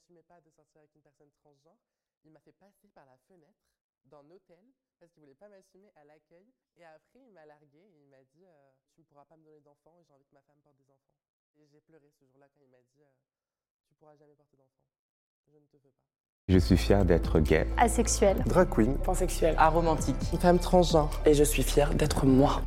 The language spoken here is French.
n'assumait pas de sortir avec une personne transgenre, il m'a fait passer par la fenêtre d'un hôtel parce qu'il voulait pas m'assumer à l'accueil. Et après, il m'a largué et il m'a dit euh, Tu ne pourras pas me donner d'enfants et j'ai envie que ma femme porte des enfants. Et j'ai pleuré ce jour-là quand il m'a dit euh, Tu pourras jamais porter d'enfants. Je ne te veux pas. Je suis fier d'être gay. Asexuel. Drag queen. Pansexuel. Aromantique. Une femme transgenre. Et je suis fière d'être moi.